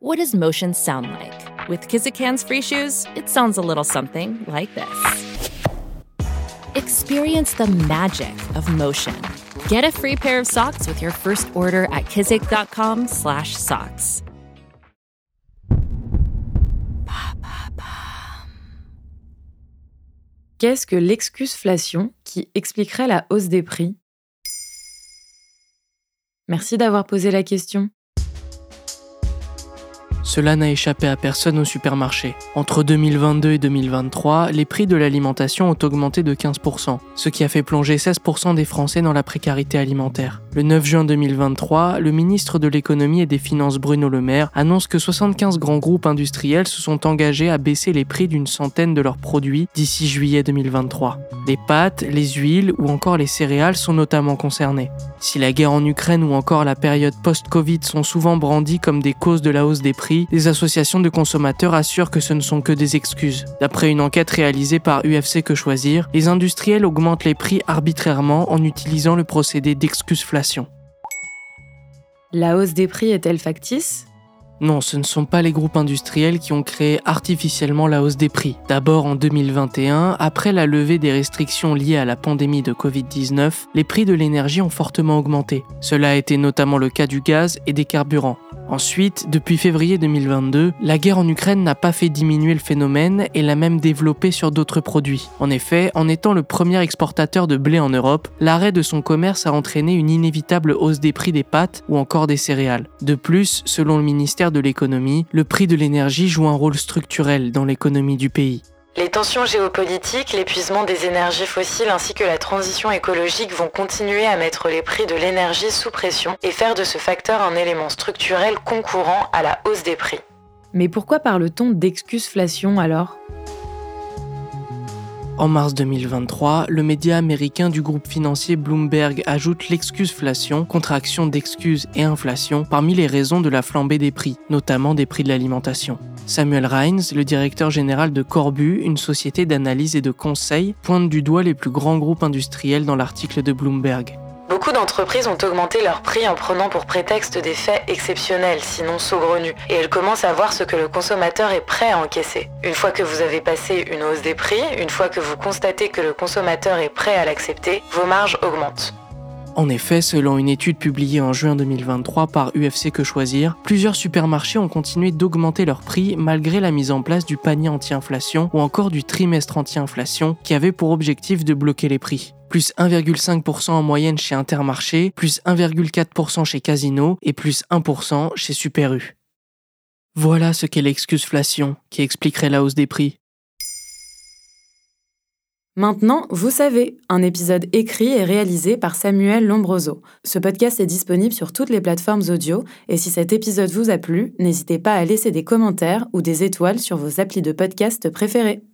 What does motion sound like? With Kizikans free shoes, it sounds a little something like this. Experience the magic of motion. Get a free pair of socks with your first order at kizik.com/socks. Qu'est-ce que l'excuseflation qui expliquerait la hausse des prix Merci d'avoir posé la question. Cela n'a échappé à personne au supermarché. Entre 2022 et 2023, les prix de l'alimentation ont augmenté de 15%, ce qui a fait plonger 16% des Français dans la précarité alimentaire. Le 9 juin 2023, le ministre de l'économie et des finances Bruno Le Maire annonce que 75 grands groupes industriels se sont engagés à baisser les prix d'une centaine de leurs produits d'ici juillet 2023. Les pâtes, les huiles ou encore les céréales sont notamment concernés. Si la guerre en Ukraine ou encore la période post-Covid sont souvent brandies comme des causes de la hausse des prix, les associations de consommateurs assurent que ce ne sont que des excuses. D'après une enquête réalisée par UFC Que Choisir, les industriels augmentent les prix arbitrairement en utilisant le procédé d'excuseflation. La hausse des prix est-elle factice? Non, ce ne sont pas les groupes industriels qui ont créé artificiellement la hausse des prix. D'abord en 2021, après la levée des restrictions liées à la pandémie de Covid-19, les prix de l'énergie ont fortement augmenté. Cela a été notamment le cas du gaz et des carburants. Ensuite, depuis février 2022, la guerre en Ukraine n'a pas fait diminuer le phénomène et l'a même développé sur d'autres produits. En effet, en étant le premier exportateur de blé en Europe, l'arrêt de son commerce a entraîné une inévitable hausse des prix des pâtes ou encore des céréales. De plus, selon le ministère de l'économie, le prix de l'énergie joue un rôle structurel dans l'économie du pays. Les tensions géopolitiques, l'épuisement des énergies fossiles ainsi que la transition écologique vont continuer à mettre les prix de l'énergie sous pression et faire de ce facteur un élément structurel concourant à la hausse des prix. Mais pourquoi parle-t-on d'excuseflation alors? En mars 2023, le média américain du groupe financier Bloomberg ajoute l'excuseflation, contraction d'excuses et inflation, parmi les raisons de la flambée des prix, notamment des prix de l'alimentation. Samuel Rhines, le directeur général de Corbu, une société d'analyse et de conseil, pointe du doigt les plus grands groupes industriels dans l'article de Bloomberg. Beaucoup d'entreprises ont augmenté leurs prix en prenant pour prétexte des faits exceptionnels, sinon saugrenus, et elles commencent à voir ce que le consommateur est prêt à encaisser. Une fois que vous avez passé une hausse des prix, une fois que vous constatez que le consommateur est prêt à l'accepter, vos marges augmentent. En effet, selon une étude publiée en juin 2023 par UFC Que Choisir, plusieurs supermarchés ont continué d'augmenter leurs prix malgré la mise en place du panier anti-inflation ou encore du trimestre anti-inflation qui avait pour objectif de bloquer les prix plus 1,5% en moyenne chez Intermarché, plus 1,4% chez Casino et plus 1% chez Super U. Voilà ce qu'est l'excuseflation qui expliquerait la hausse des prix. Maintenant, vous savez, un épisode écrit et réalisé par Samuel Lombroso. Ce podcast est disponible sur toutes les plateformes audio et si cet épisode vous a plu, n'hésitez pas à laisser des commentaires ou des étoiles sur vos applis de podcast préférés.